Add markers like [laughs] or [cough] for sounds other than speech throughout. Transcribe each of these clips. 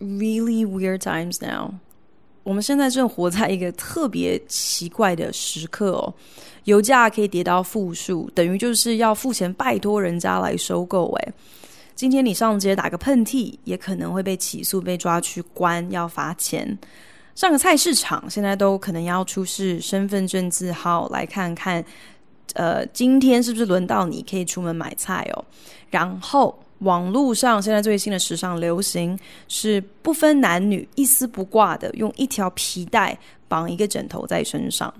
really weird times now. 我们现在正活在一个特别奇怪的时刻哦，油价可以跌到负数，等于就是要付钱拜托人家来收购。诶，今天你上街打个喷嚏，也可能会被起诉、被抓去关，要罚钱。上个菜市场，现在都可能要出示身份证字号来看看，呃，今天是不是轮到你可以出门买菜哦？然后。网络上现在最新的时尚流行是不分男女，一丝不挂的用一条皮带绑一个枕头在身上。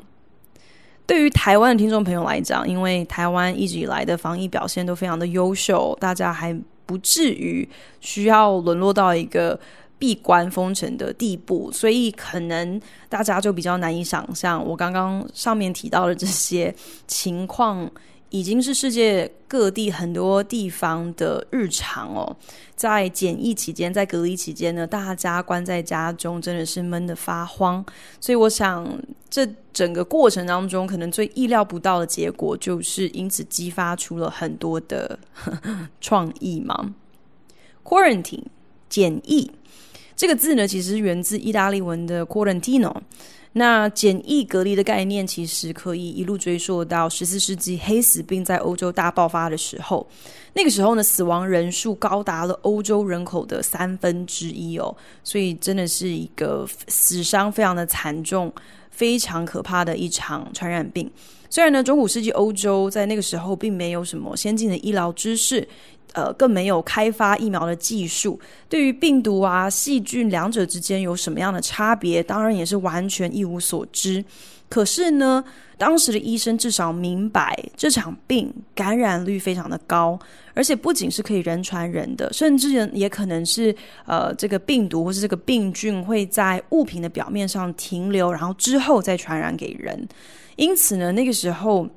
对于台湾的听众朋友来讲，因为台湾一直以来的防疫表现都非常的优秀，大家还不至于需要沦落到一个闭关封城的地步，所以可能大家就比较难以想象我刚刚上面提到的这些情况。已经是世界各地很多地方的日常哦。在检疫期间，在隔离期间呢，大家关在家中，真的是闷得发慌。所以，我想这整个过程当中，可能最意料不到的结果，就是因此激发出了很多的呵 [laughs] 呵创意嘛。Quarantine 检疫这个字呢，其实源自意大利文的 quarantino。那简易隔离的概念，其实可以一路追溯到十四世纪黑死病在欧洲大爆发的时候。那个时候呢，死亡人数高达了欧洲人口的三分之一哦，所以真的是一个死伤非常的惨重、非常可怕的一场传染病。虽然呢，中古世纪欧洲在那个时候并没有什么先进的医疗知识。呃，更没有开发疫苗的技术。对于病毒啊、细菌两者之间有什么样的差别，当然也是完全一无所知。可是呢，当时的医生至少明白这场病感染率非常的高，而且不仅是可以人传人的，甚至也可能是呃这个病毒或是这个病菌会在物品的表面上停留，然后之后再传染给人。因此呢，那个时候。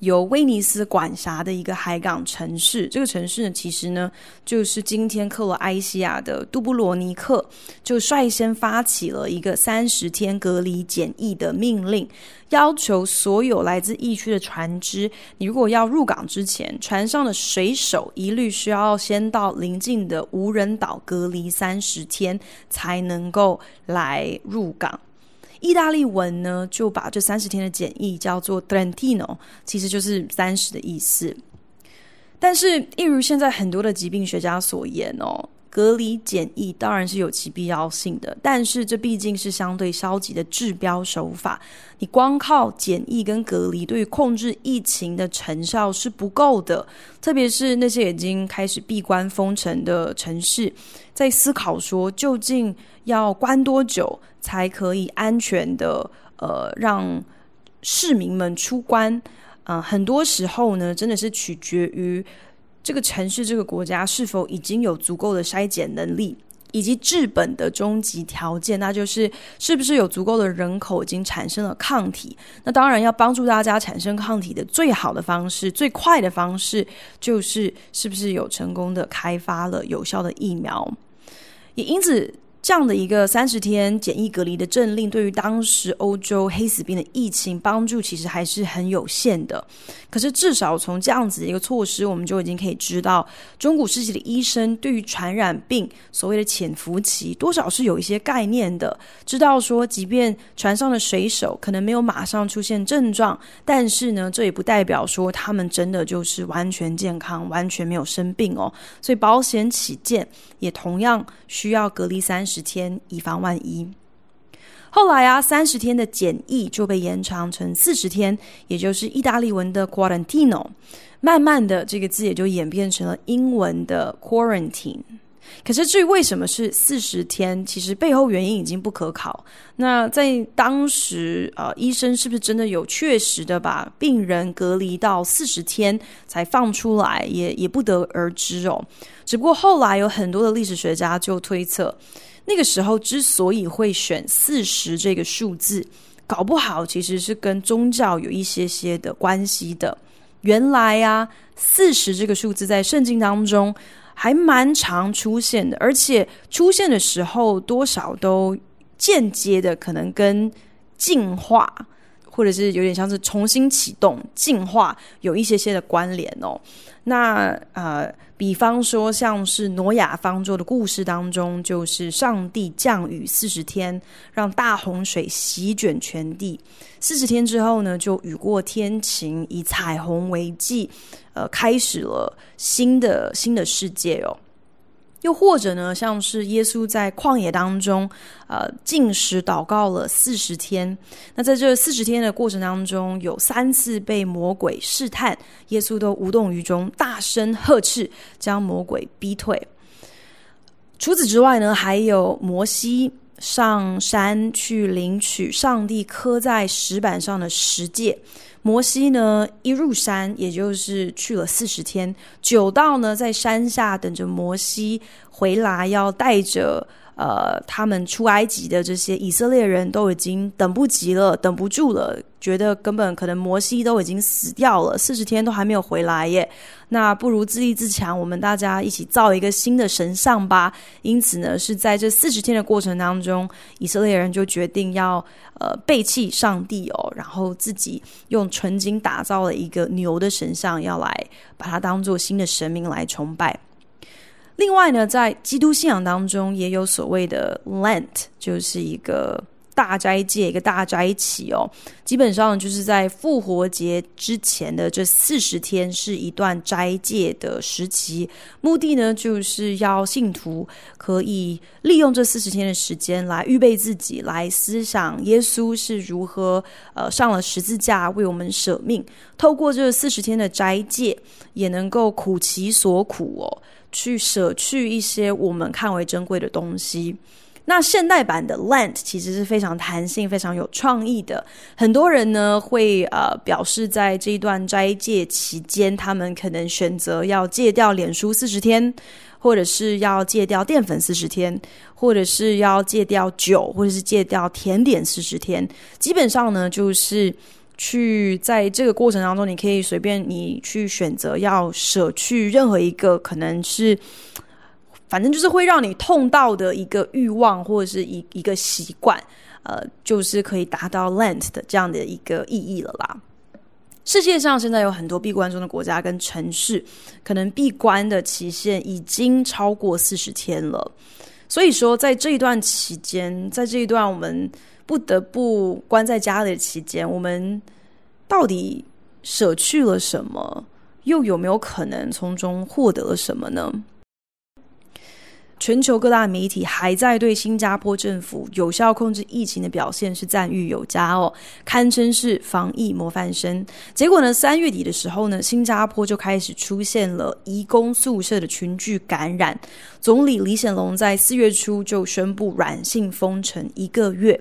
由威尼斯管辖的一个海港城市，这个城市呢，其实呢，就是今天克罗埃西亚的杜布罗尼克，就率先发起了一个三十天隔离检疫的命令，要求所有来自疫区的船只，你如果要入港之前，船上的水手一律需要先到邻近的无人岛隔离三十天，才能够来入港。意大利文呢，就把这三十天的检疫叫做 Trentino，其实就是三十的意思。但是，一如现在很多的疾病学家所言哦，隔离检疫当然是有其必要性的，但是这毕竟是相对消极的治标手法。你光靠检疫跟隔离，对于控制疫情的成效是不够的。特别是那些已经开始闭关封城的城市，在思考说究竟要关多久。才可以安全的呃让市民们出关啊、很多时候呢，真的是取决于这个城市、这个国家是否已经有足够的筛检能力，以及治本的终极条件，那就是是不是有足够的人口已经产生了抗体。那当然要帮助大家产生抗体的最好的方式、最快的方式，就是是不是有成功的开发了有效的疫苗。也因此。这样的一个三十天检疫隔离的政令，对于当时欧洲黑死病的疫情帮助其实还是很有限的。可是至少从这样子的一个措施，我们就已经可以知道，中古世纪的医生对于传染病所谓的潜伏期，多少是有一些概念的。知道说，即便船上的水手可能没有马上出现症状，但是呢，这也不代表说他们真的就是完全健康、完全没有生病哦。所以保险起见，也同样需要隔离三十。十天，以防万一。后来啊，三十天的检疫就被延长成四十天，也就是意大利文的 quarantino。慢慢的，这个字也就演变成了英文的 quarantine。可是至于为什么是四十天，其实背后原因已经不可考。那在当时，呃，医生是不是真的有确实的把病人隔离到四十天才放出来，也也不得而知哦。只不过后来有很多的历史学家就推测，那个时候之所以会选四十这个数字，搞不好其实是跟宗教有一些些的关系的。原来啊，四十这个数字在圣经当中还蛮常出现的，而且出现的时候多少都间接的可能跟进化，或者是有点像是重新启动、进化有一些些的关联哦。那呃，比方说像是挪亚方舟的故事当中，就是上帝降雨四十天，让大洪水席卷全地。四十天之后呢，就雨过天晴，以彩虹为记，呃，开始了新的新的世界哦。又或者呢，像是耶稣在旷野当中，呃，进食祷告了四十天。那在这四十天的过程当中，有三次被魔鬼试探，耶稣都无动于衷，大声呵斥，将魔鬼逼退。除此之外呢，还有摩西上山去领取上帝刻在石板上的十诫。摩西呢，一入山，也就是去了四十天，久到呢，在山下等着摩西回来，要带着。呃，他们出埃及的这些以色列人都已经等不及了，等不住了，觉得根本可能摩西都已经死掉了，四十天都还没有回来耶。那不如自立自强，我们大家一起造一个新的神像吧。因此呢，是在这四十天的过程当中，以色列人就决定要呃背弃上帝哦，然后自己用纯金打造了一个牛的神像，要来把它当做新的神明来崇拜。另外呢，在基督信仰当中，也有所谓的 Lent，就是一个大斋戒、一个大斋期哦。基本上就是在复活节之前的这四十天，是一段斋戒的时期。目的呢，就是要信徒可以利用这四十天的时间来预备自己，来思想耶稣是如何呃上了十字架为我们舍命。透过这四十天的斋戒，也能够苦其所苦哦。去舍去一些我们看为珍贵的东西。那现代版的 Lent 其实是非常弹性、非常有创意的。很多人呢会呃表示，在这一段斋戒期间，他们可能选择要戒掉脸书四十天，或者是要戒掉淀粉四十天，或者是要戒掉酒，或者是戒掉甜点四十天。基本上呢，就是。去在这个过程当中，你可以随便你去选择要舍去任何一个可能是，反正就是会让你痛到的一个欲望或者是一一个习惯，呃，就是可以达到 Lent 的这样的一个意义了啦。世界上现在有很多闭关中的国家跟城市，可能闭关的期限已经超过四十天了。所以说，在这一段期间，在这一段我们。不得不关在家里的期间，我们到底舍去了什么？又有没有可能从中获得了什么呢？全球各大媒体还在对新加坡政府有效控制疫情的表现是赞誉有加哦，堪称是防疫模范生。结果呢，三月底的时候呢，新加坡就开始出现了移工宿舍的群聚感染。总理李显龙在四月初就宣布软性封城一个月。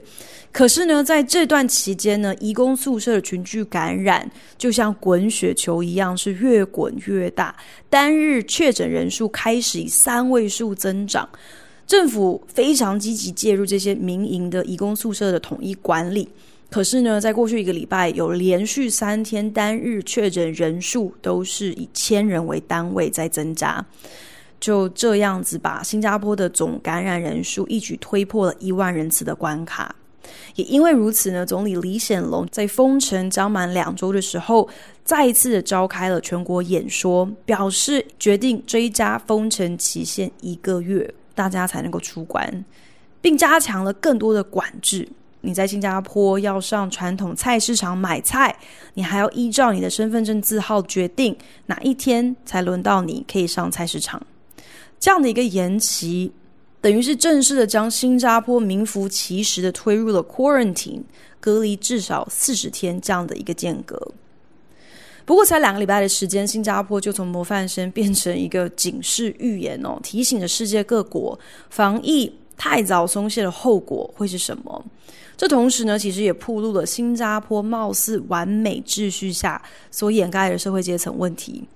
可是呢，在这段期间呢，移工宿舍的群聚感染就像滚雪球一样，是越滚越大。单日确诊人数开始以三位数增长，政府非常积极介入这些民营的移工宿舍的统一管理。可是呢，在过去一个礼拜，有连续三天单日确诊人数都是以千人为单位在增加，就这样子把新加坡的总感染人数一举推破了一万人次的关卡。也因为如此呢，总理李显龙在封城将满两周的时候，再一次的召开了全国演说，表示决定追加封城期限一个月，大家才能够出关，并加强了更多的管制。你在新加坡要上传统菜市场买菜，你还要依照你的身份证字号决定哪一天才轮到你可以上菜市场。这样的一个延期。等于是正式的将新加坡名副其实的推入了 quarantine 隔离至少四十天这样的一个间隔。不过才两个礼拜的时间，新加坡就从模范生变成一个警示预言哦，提醒着世界各国防疫太早松懈的后果会是什么。这同时呢，其实也暴露了新加坡貌似完美秩序下所掩盖的社会阶层问题。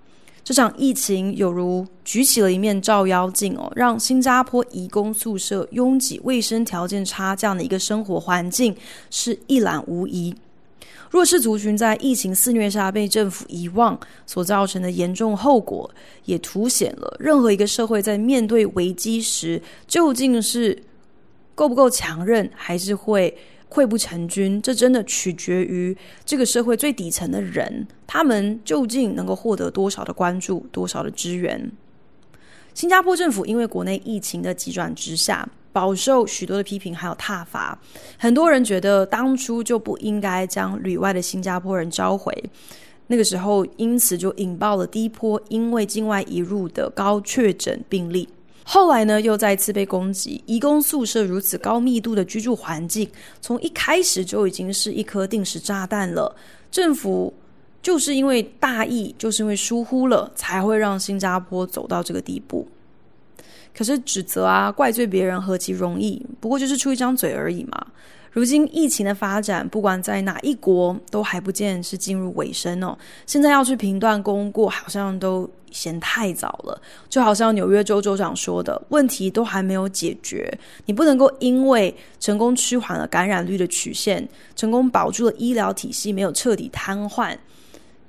这场疫情有如举起了一面照妖镜哦，让新加坡移工宿舍拥挤、卫生条件差这样的一个生活环境是一览无遗。弱势族群在疫情肆虐下被政府遗忘所造成的严重后果，也凸显了任何一个社会在面对危机时，究竟是够不够强韧，还是会溃不成军，这真的取决于这个社会最底层的人，他们究竟能够获得多少的关注，多少的支援。新加坡政府因为国内疫情的急转直下，饱受许多的批评，还有挞伐。很多人觉得当初就不应该将旅外的新加坡人召回，那个时候因此就引爆了第一波因为境外移入的高确诊病例。后来呢，又再次被攻击。移工宿舍如此高密度的居住环境，从一开始就已经是一颗定时炸弹了。政府就是因为大意，就是因为疏忽了，才会让新加坡走到这个地步。可是指责啊，怪罪别人何其容易，不过就是出一张嘴而已嘛。如今疫情的发展，不管在哪一国，都还不见是进入尾声哦。现在要去评断功过，好像都嫌太早了。就好像纽约州州长说的，问题都还没有解决，你不能够因为成功趋缓了感染率的曲线，成功保住了医疗体系没有彻底瘫痪，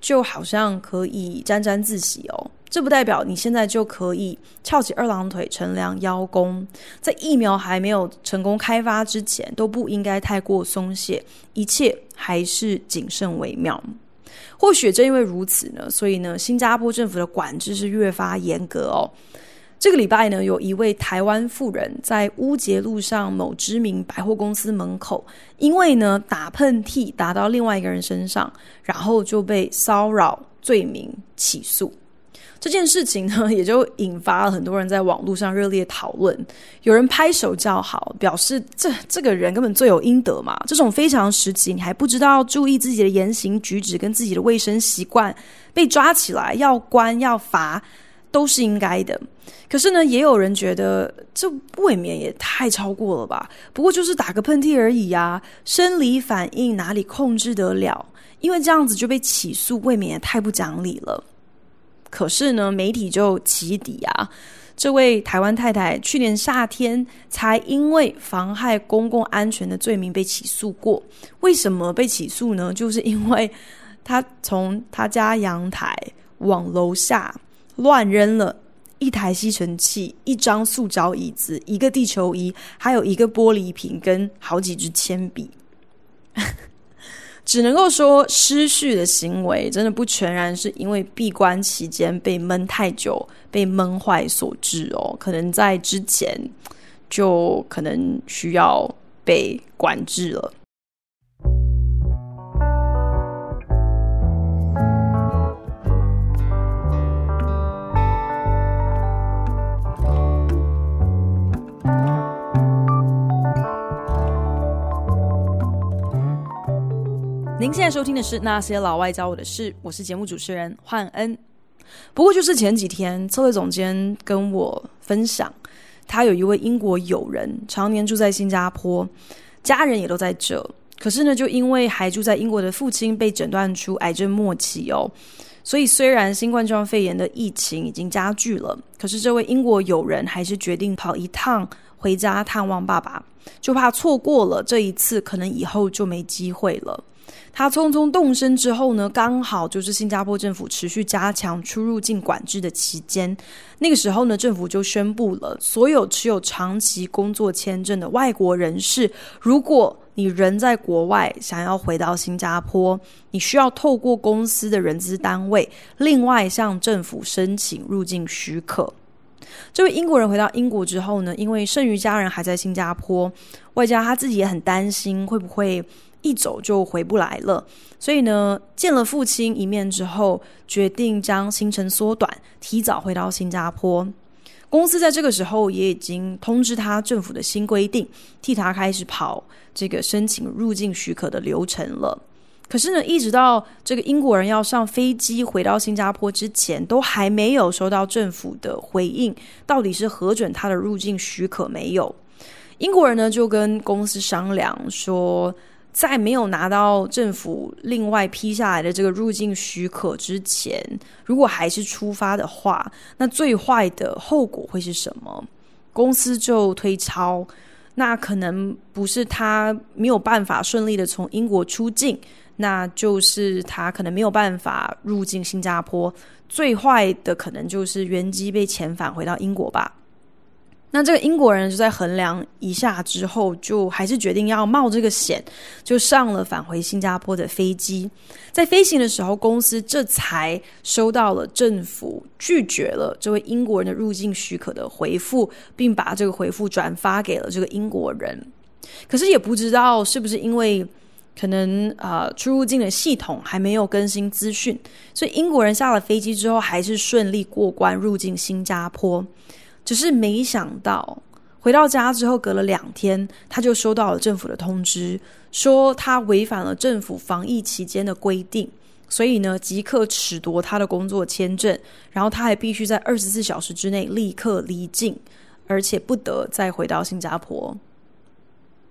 就好像可以沾沾自喜哦。这不代表你现在就可以翘起二郎腿乘凉邀功，在疫苗还没有成功开发之前，都不应该太过松懈，一切还是谨慎为妙。或许正因为如此呢，所以呢，新加坡政府的管制是越发严格哦。这个礼拜呢，有一位台湾妇人在乌节路上某知名百货公司门口，因为呢打喷嚏打到另外一个人身上，然后就被骚扰罪名起诉。这件事情呢，[laughs] 也就引发了很多人在网络上热烈讨论。有人拍手叫好，表示这这个人根本罪有应得嘛。这种非常时期，你还不知道注意自己的言行举止跟自己的卫生习惯，被抓起来要关要罚都是应该的。可是呢，也有人觉得这未免也太超过了吧？不过就是打个喷嚏而已呀，生理反应哪里控制得了？因为这样子就被起诉，未免也太不讲理了。可是呢，媒体就起底啊，这位台湾太太去年夏天才因为妨害公共安全的罪名被起诉过。为什么被起诉呢？就是因为她从她家阳台往楼下乱扔了一台吸尘器、一张塑胶椅子、一个地球仪，还有一个玻璃瓶跟好几支铅笔。只能够说，失序的行为真的不全然是因为闭关期间被闷太久、被闷坏所致哦，可能在之前就可能需要被管制了。您现在收听的是《那些老外教我的事》，我是节目主持人焕恩。不过就是前几天，策略总监跟我分享，他有一位英国友人，常年住在新加坡，家人也都在这。可是呢，就因为还住在英国的父亲被诊断出癌症末期哦，所以虽然新冠状肺炎的疫情已经加剧了，可是这位英国友人还是决定跑一趟回家探望爸爸，就怕错过了这一次，可能以后就没机会了。他匆匆动身之后呢，刚好就是新加坡政府持续加强出入境管制的期间。那个时候呢，政府就宣布了，所有持有长期工作签证的外国人士，如果你人在国外，想要回到新加坡，你需要透过公司的人资单位，另外向政府申请入境许可。这位英国人回到英国之后呢，因为剩余家人还在新加坡，外加他自己也很担心会不会。一走就回不来了，所以呢，见了父亲一面之后，决定将行程缩短，提早回到新加坡。公司在这个时候也已经通知他政府的新规定，替他开始跑这个申请入境许可的流程了。可是呢，一直到这个英国人要上飞机回到新加坡之前，都还没有收到政府的回应，到底是核准他的入境许可没有？英国人呢就跟公司商量说，在没有拿到政府另外批下来的这个入境许可之前，如果还是出发的话，那最坏的后果会是什么？公司就推超，那可能不是他没有办法顺利的从英国出境。那就是他可能没有办法入境新加坡，最坏的可能就是原机被遣返回到英国吧。那这个英国人就在衡量一下之后，就还是决定要冒这个险，就上了返回新加坡的飞机。在飞行的时候，公司这才收到了政府拒绝了这位英国人的入境许可的回复，并把这个回复转发给了这个英国人。可是也不知道是不是因为。可能呃，出入境的系统还没有更新资讯，所以英国人下了飞机之后还是顺利过关入境新加坡。只是没想到回到家之后，隔了两天，他就收到了政府的通知，说他违反了政府防疫期间的规定，所以呢，即刻褫夺他的工作签证，然后他还必须在二十四小时之内立刻离境，而且不得再回到新加坡。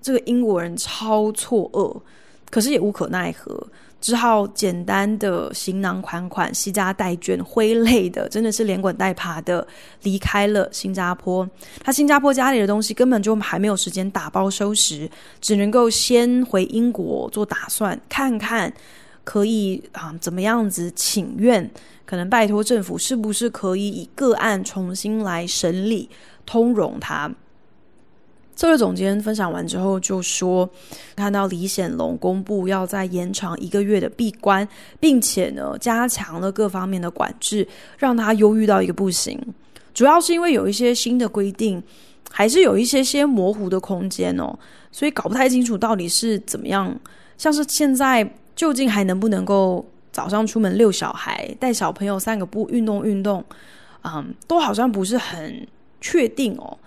这个英国人超错愕。可是也无可奈何，只好简单的行囊款款、携家带眷、挥泪的，真的是连滚带爬的离开了新加坡。他新加坡家里的东西根本就还没有时间打包收拾，只能够先回英国做打算，看看可以啊怎么样子请愿，可能拜托政府是不是可以以个案重新来审理，通融他。策略总监分享完之后就说，看到李显龙公布要再延长一个月的闭关，并且呢加强了各方面的管制，让他忧郁到一个不行。主要是因为有一些新的规定，还是有一些些模糊的空间哦，所以搞不太清楚到底是怎么样。像是现在究竟还能不能够早上出门遛小孩、带小朋友散个步、运动运动，嗯，都好像不是很确定哦。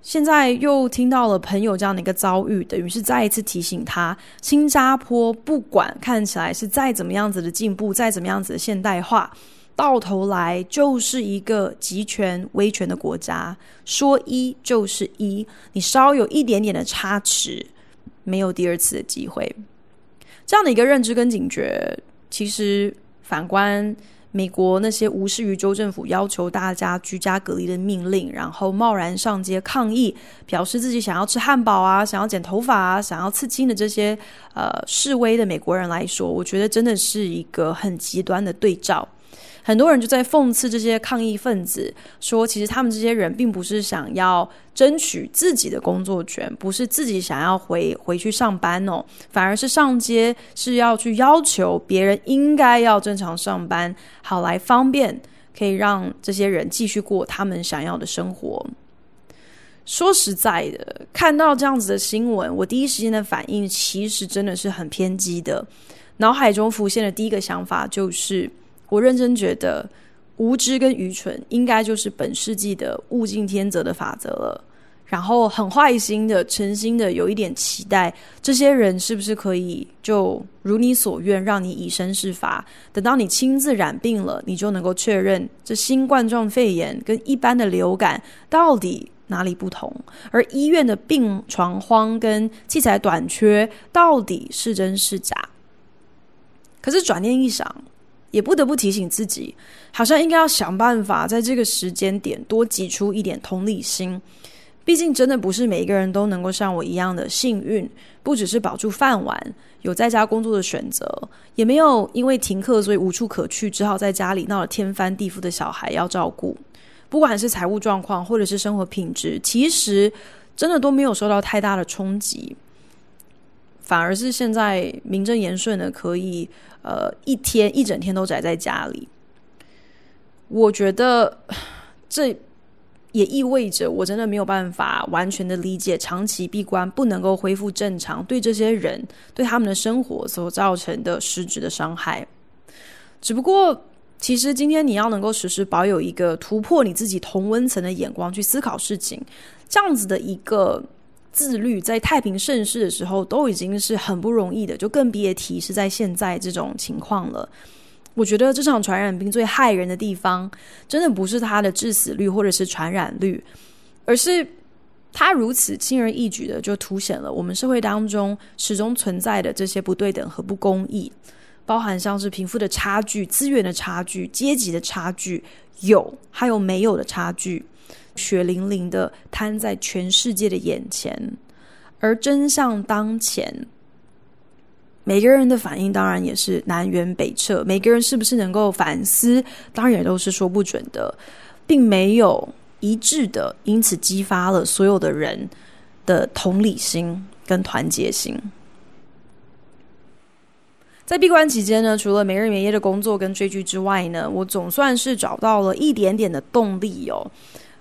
现在又听到了朋友这样的一个遭遇，等于是再一次提醒他：新加坡不管看起来是再怎么样子的进步，再怎么样子的现代化，到头来就是一个集权威权的国家，说一就是一，你稍有一点点的差池，没有第二次的机会。这样的一个认知跟警觉，其实反观。美国那些无视于州政府要求大家居家隔离的命令，然后贸然上街抗议，表示自己想要吃汉堡啊，想要剪头发啊，想要刺青的这些呃示威的美国人来说，我觉得真的是一个很极端的对照。很多人就在讽刺这些抗议分子，说其实他们这些人并不是想要争取自己的工作权，不是自己想要回回去上班哦，反而是上街是要去要求别人应该要正常上班，好来方便可以让这些人继续过他们想要的生活。说实在的，看到这样子的新闻，我第一时间的反应其实真的是很偏激的，脑海中浮现的第一个想法就是。我认真觉得，无知跟愚蠢应该就是本世纪的物竞天择的法则了。然后很坏心的、诚心的有一点期待，这些人是不是可以就如你所愿，让你以身试法？等到你亲自染病了，你就能够确认这新冠状肺炎跟一般的流感到底哪里不同，而医院的病床荒跟器材短缺到底是真是假？可是转念一想。也不得不提醒自己，好像应该要想办法在这个时间点多挤出一点同理心。毕竟，真的不是每一个人都能够像我一样的幸运，不只是保住饭碗，有在家工作的选择，也没有因为停课所以无处可去，只好在家里闹了天翻地覆的小孩要照顾。不管是财务状况或者是生活品质，其实真的都没有受到太大的冲击。反而是现在名正言顺的可以，呃，一天一整天都宅在家里。我觉得这也意味着我真的没有办法完全的理解长期闭关不能够恢复正常，对这些人对他们的生活所造成的实质的伤害。只不过，其实今天你要能够时时保有一个突破你自己同温层的眼光去思考事情，这样子的一个。自律，在太平盛世的时候都已经是很不容易的，就更别提是在现在这种情况了。我觉得这场传染病最害人的地方，真的不是它的致死率或者是传染率，而是它如此轻而易举的就凸显了我们社会当中始终存在的这些不对等和不公义，包含像是贫富的差距、资源的差距、阶级的差距，有还有没有的差距，血淋淋的摊在全世界的眼前，而真相当前。每个人的反应当然也是南辕北辙，每个人是不是能够反思，当然也都是说不准的，并没有一致的，因此激发了所有的人的同理心跟团结心。在闭关期间呢，除了没日没夜的工作跟追剧之外呢，我总算是找到了一点点的动力哦，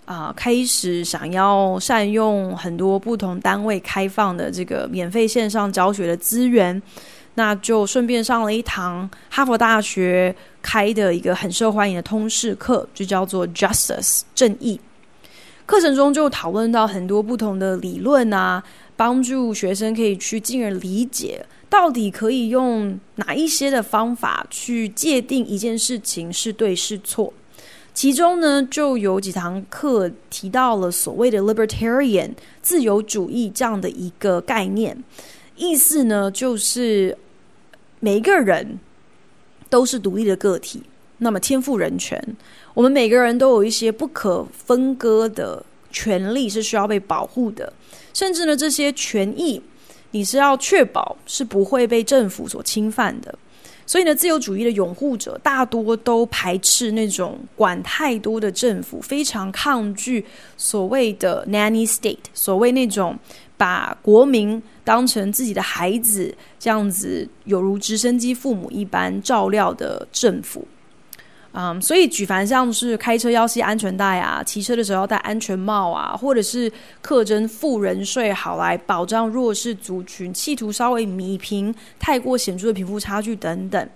啊、呃，开始想要善用很多不同单位开放的这个免费线上教学的资源。那就顺便上了一堂哈佛大学开的一个很受欢迎的通识课，就叫做 Justice 正义。课程中就讨论到很多不同的理论啊，帮助学生可以去进而理解，到底可以用哪一些的方法去界定一件事情是对是错。其中呢，就有几堂课提到了所谓的 libertarian 自由主义这样的一个概念，意思呢就是。每一个人都是独立的个体，那么天赋人权，我们每个人都有一些不可分割的权利是需要被保护的，甚至呢，这些权益你是要确保是不会被政府所侵犯的。所以呢，自由主义的拥护者大多都排斥那种管太多的政府，非常抗拒所谓的 nanny state，所谓那种把国民当成自己的孩子，这样子有如直升机父母一般照料的政府，嗯、所以举凡像是开车要系安全带啊，骑车的时候要戴安全帽啊，或者是课征富人税，好来保障弱势族群，企图稍微弭平太过显著的贫富差距等等，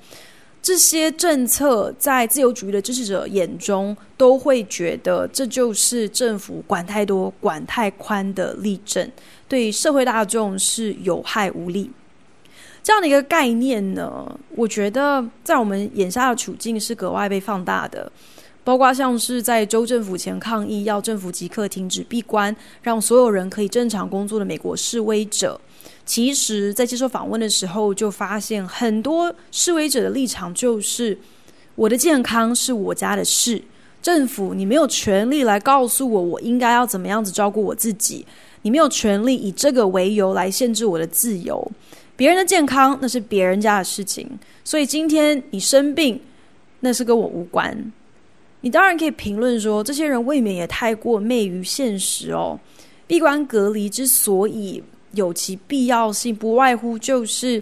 这些政策在自由主义的支持者眼中，都会觉得这就是政府管太多、管太宽的例证。对社会大众是有害无利，这样的一个概念呢，我觉得在我们眼下的处境是格外被放大的。包括像是在州政府前抗议，要政府即刻停止闭关，让所有人可以正常工作的美国示威者，其实在接受访问的时候就发现，很多示威者的立场就是：我的健康是我家的事，政府你没有权利来告诉我我应该要怎么样子照顾我自己。你没有权利以这个为由来限制我的自由。别人的健康那是别人家的事情，所以今天你生病，那是跟我无关。你当然可以评论说，这些人未免也太过昧于现实哦。闭关隔离之所以有其必要性，不外乎就是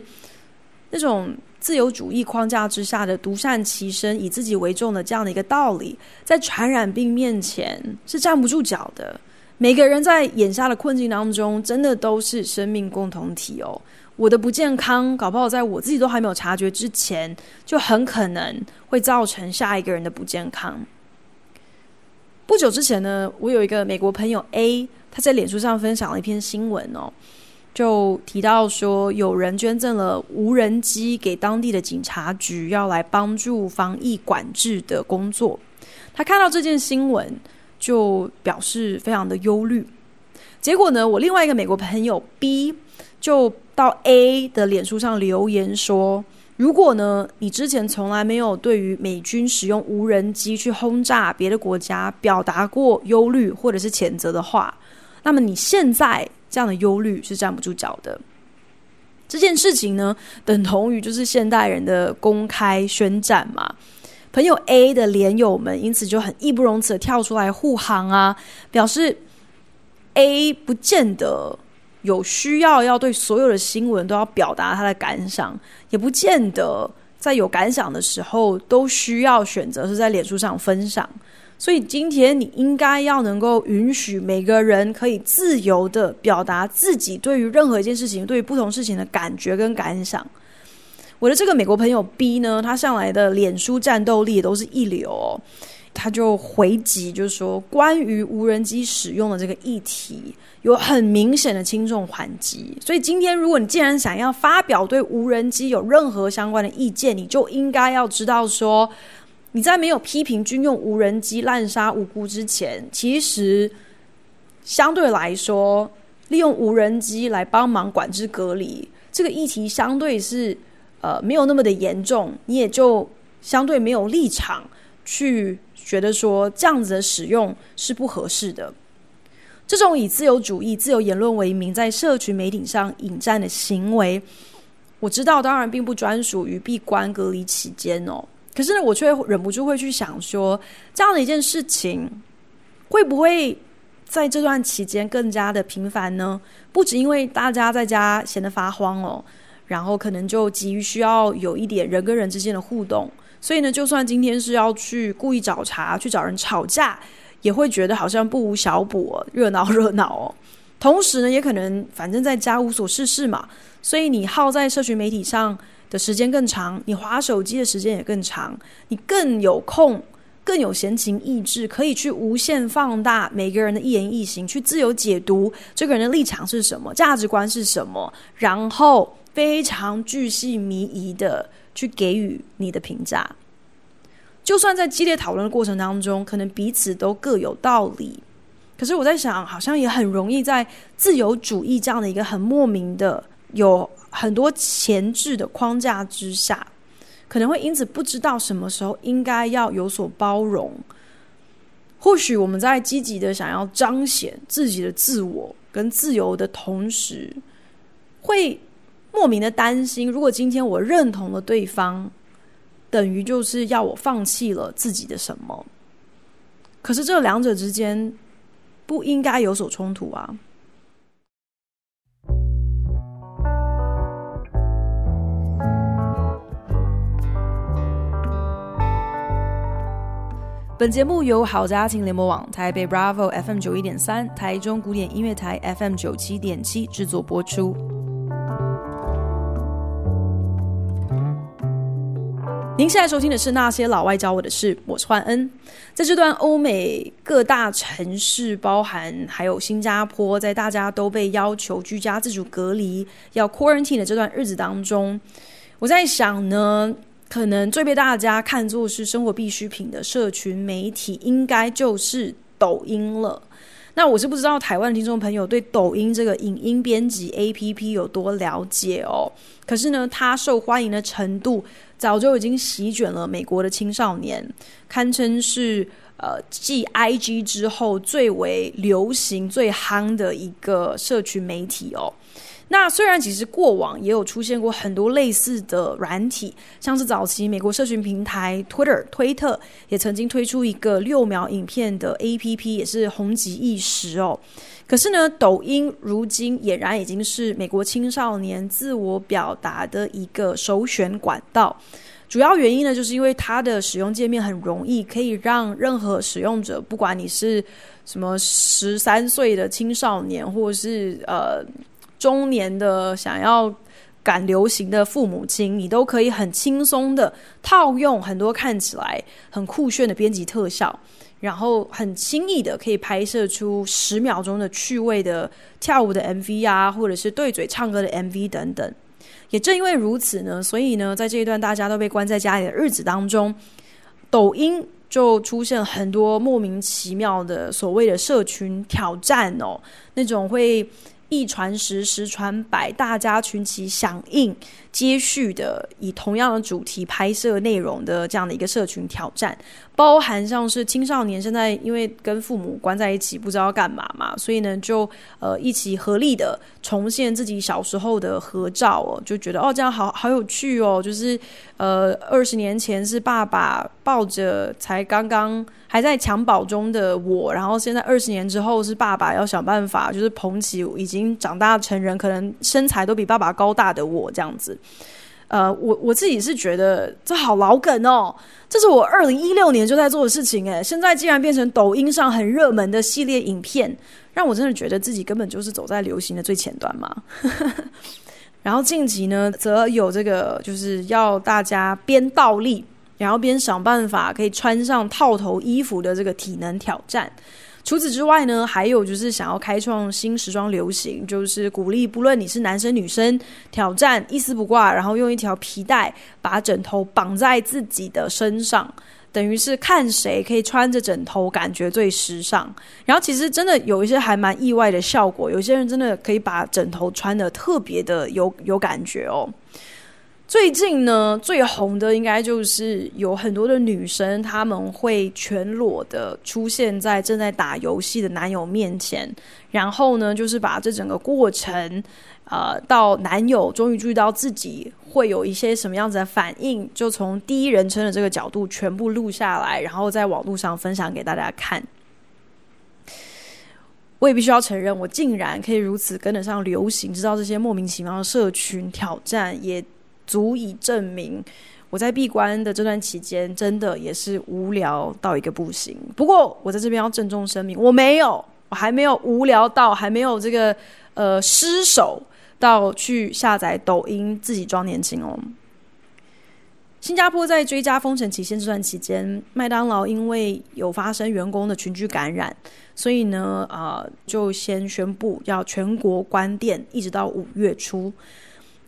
那种自由主义框架之下的独善其身、以自己为重的这样的一个道理，在传染病面前是站不住脚的。每个人在眼下的困境当中，真的都是生命共同体哦。我的不健康，搞不好在我自己都还没有察觉之前，就很可能会造成下一个人的不健康。不久之前呢，我有一个美国朋友 A，他在脸书上分享了一篇新闻哦，就提到说有人捐赠了无人机给当地的警察局，要来帮助防疫管制的工作。他看到这件新闻。就表示非常的忧虑，结果呢，我另外一个美国朋友 B 就到 A 的脸书上留言说：“如果呢，你之前从来没有对于美军使用无人机去轰炸别的国家表达过忧虑或者是谴责的话，那么你现在这样的忧虑是站不住脚的。这件事情呢，等同于就是现代人的公开宣战嘛。”朋友 A 的连友们因此就很义不容辞的跳出来护航啊，表示 A 不见得有需要要对所有的新闻都要表达他的感想，也不见得在有感想的时候都需要选择是在脸书上分享。所以今天你应该要能够允许每个人可以自由的表达自己对于任何一件事情、对于不同事情的感觉跟感想。我的这个美国朋友 B 呢，他上来的脸书战斗力都是一流哦。他就回击，就是说关于无人机使用的这个议题，有很明显的轻重缓急。所以今天，如果你既然想要发表对无人机有任何相关的意见，你就应该要知道说，你在没有批评军用无人机滥杀无辜之前，其实相对来说，利用无人机来帮忙管制隔离这个议题，相对是呃没有那么的严重，你也就相对没有立场。去觉得说这样子的使用是不合适的，这种以自由主义、自由言论为名，在社群媒体上引战的行为，我知道当然并不专属于闭关隔离期间哦。可是呢，我却忍不住会去想说，这样的一件事情会不会在这段期间更加的频繁呢？不止因为大家在家闲得发慌哦，然后可能就急于需要有一点人跟人之间的互动。所以呢，就算今天是要去故意找茬，去找人吵架，也会觉得好像不无小补，热闹热闹哦。同时呢，也可能反正在家无所事事嘛，所以你耗在社群媒体上的时间更长，你划手机的时间也更长，你更有空，更有闲情逸致，可以去无限放大每个人的一言一行，去自由解读这个人的立场是什么，价值观是什么，然后非常巨细靡遗的。去给予你的评价，就算在激烈讨论的过程当中，可能彼此都各有道理，可是我在想，好像也很容易在自由主义这样的一个很莫名的、有很多前置的框架之下，可能会因此不知道什么时候应该要有所包容。或许我们在积极的想要彰显自己的自我跟自由的同时，会。莫名的担心，如果今天我认同了对方，等于就是要我放弃了自己的什么？可是这两者之间不应该有所冲突啊！本节目由好家庭联播网、台北 Bravo FM 九一点三、台中古典音乐台 FM 九七点七制作播出。您现在收听的是《那些老外教我的事》，我是焕恩。在这段欧美各大城市，包含还有新加坡，在大家都被要求居家自主隔离、要 quarantine 的这段日子当中，我在想呢，可能最被大家看作是生活必需品的社群媒体，应该就是抖音了。那我是不知道台湾听众朋友对抖音这个影音编辑 APP 有多了解哦。可是呢，它受欢迎的程度早就已经席卷了美国的青少年，堪称是呃继 IG 之后最为流行、最夯的一个社群媒体哦。那虽然其实过往也有出现过很多类似的软体，像是早期美国社群平台 Twitter 推特也曾经推出一个六秒影片的 APP，也是红极一时哦。可是呢，抖音如今俨然已经是美国青少年自我表达的一个首选管道。主要原因呢，就是因为它的使用界面很容易，可以让任何使用者，不管你是什么十三岁的青少年，或者是呃。中年的想要赶流行的父母亲，你都可以很轻松的套用很多看起来很酷炫的编辑特效，然后很轻易的可以拍摄出十秒钟的趣味的跳舞的 MV 啊，或者是对嘴唱歌的 MV 等等。也正因为如此呢，所以呢，在这一段大家都被关在家里的日子当中，抖音就出现很多莫名其妙的所谓的社群挑战哦，那种会。一传十，十传百，大家群起响应，接续的以同样的主题拍摄内容的这样的一个社群挑战，包含像是青少年现在因为跟父母关在一起，不知道干嘛嘛，所以呢就呃一起合力的重现自己小时候的合照哦，就觉得哦这样好好有趣哦，就是呃二十年前是爸爸抱着才刚刚还在襁褓中的我，然后现在二十年之后是爸爸要想办法就是捧起已经。长大成人，可能身材都比爸爸高大的我这样子，呃，我我自己是觉得这好老梗哦，这是我二零一六年就在做的事情诶，现在竟然变成抖音上很热门的系列影片，让我真的觉得自己根本就是走在流行的最前端嘛。[laughs] 然后近期呢，则有这个就是要大家边倒立，然后边想办法可以穿上套头衣服的这个体能挑战。除此之外呢，还有就是想要开创新时装流行，就是鼓励不论你是男生女生，挑战一丝不挂，然后用一条皮带把枕头绑在自己的身上，等于是看谁可以穿着枕头感觉最时尚。然后其实真的有一些还蛮意外的效果，有些人真的可以把枕头穿得特别的有有感觉哦。最近呢，最红的应该就是有很多的女生，她们会全裸的出现在正在打游戏的男友面前，然后呢，就是把这整个过程，呃，到男友终于注意到自己会有一些什么样子的反应，就从第一人称的这个角度全部录下来，然后在网络上分享给大家看。我也必须要承认，我竟然可以如此跟得上流行，知道这些莫名其妙的社群挑战也。足以证明我在闭关的这段期间，真的也是无聊到一个不行。不过，我在这边要郑重声明，我没有，我还没有无聊到，还没有这个呃失手到去下载抖音自己装年轻哦。新加坡在追加封城期限这段期间，麦当劳因为有发生员工的群聚感染，所以呢，啊、就先宣布要全国关店，一直到五月初。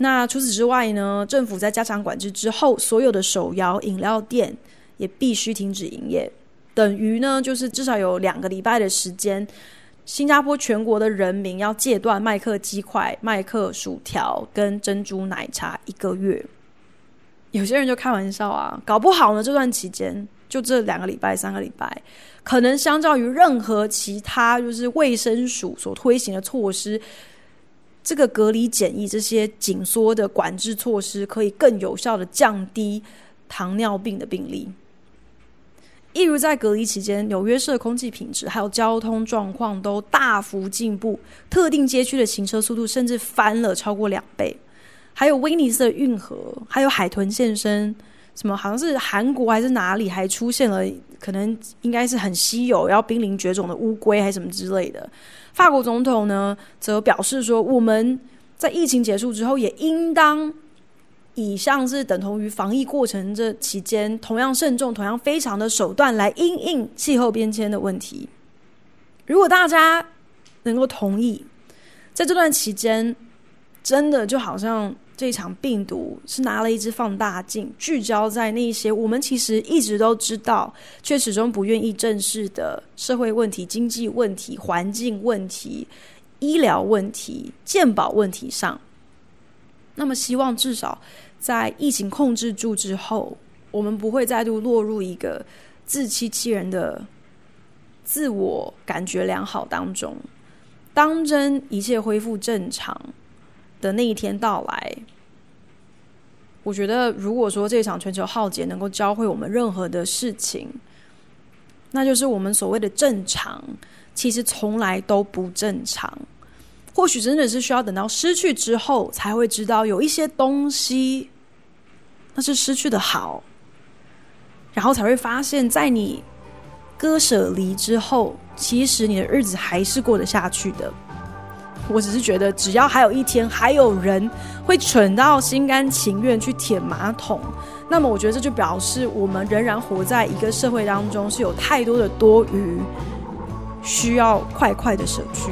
那除此之外呢，政府在加强管制之后，所有的手摇饮料店也必须停止营业，等于呢，就是至少有两个礼拜的时间，新加坡全国的人民要戒断麦克鸡块、麦克薯条跟珍珠奶茶一个月。有些人就开玩笑啊，搞不好呢，这段期间就这两个礼拜、三个礼拜，可能相较于任何其他就是卫生署所推行的措施。这个隔离检疫这些紧缩的管制措施，可以更有效的降低糖尿病的病例。例如在隔离期间，纽约市的空气品质还有交通状况都大幅进步，特定街区的行车速度甚至翻了超过两倍。还有威尼斯的运河，还有海豚现身。什么好像是韩国还是哪里还出现了，可能应该是很稀有要濒临绝种的乌龟还是什么之类的。法国总统呢则表示说，我们在疫情结束之后也应当以像是等同于防疫过程这期间同样慎重、同样非常的手段来因应气候变迁的问题。如果大家能够同意，在这段期间，真的就好像。这场病毒是拿了一支放大镜，聚焦在那些我们其实一直都知道，却始终不愿意正视的社会问题、经济问题、环境问题、医疗问题、健保问题上。那么，希望至少在疫情控制住之后，我们不会再度落入一个自欺欺人的自我感觉良好当中。当真一切恢复正常的那一天到来，我觉得，如果说这场全球浩劫能够教会我们任何的事情，那就是我们所谓的正常，其实从来都不正常。或许真的是需要等到失去之后，才会知道有一些东西那是失去的好，然后才会发现，在你割舍离之后，其实你的日子还是过得下去的。我只是觉得，只要还有一天还有人会蠢到心甘情愿去舔马桶，那么我觉得这就表示我们仍然活在一个社会当中，是有太多的多余，需要快快的舍去。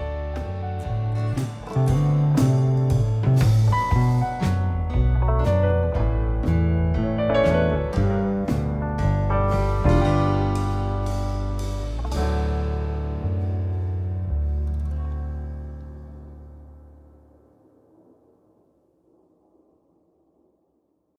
Thank you.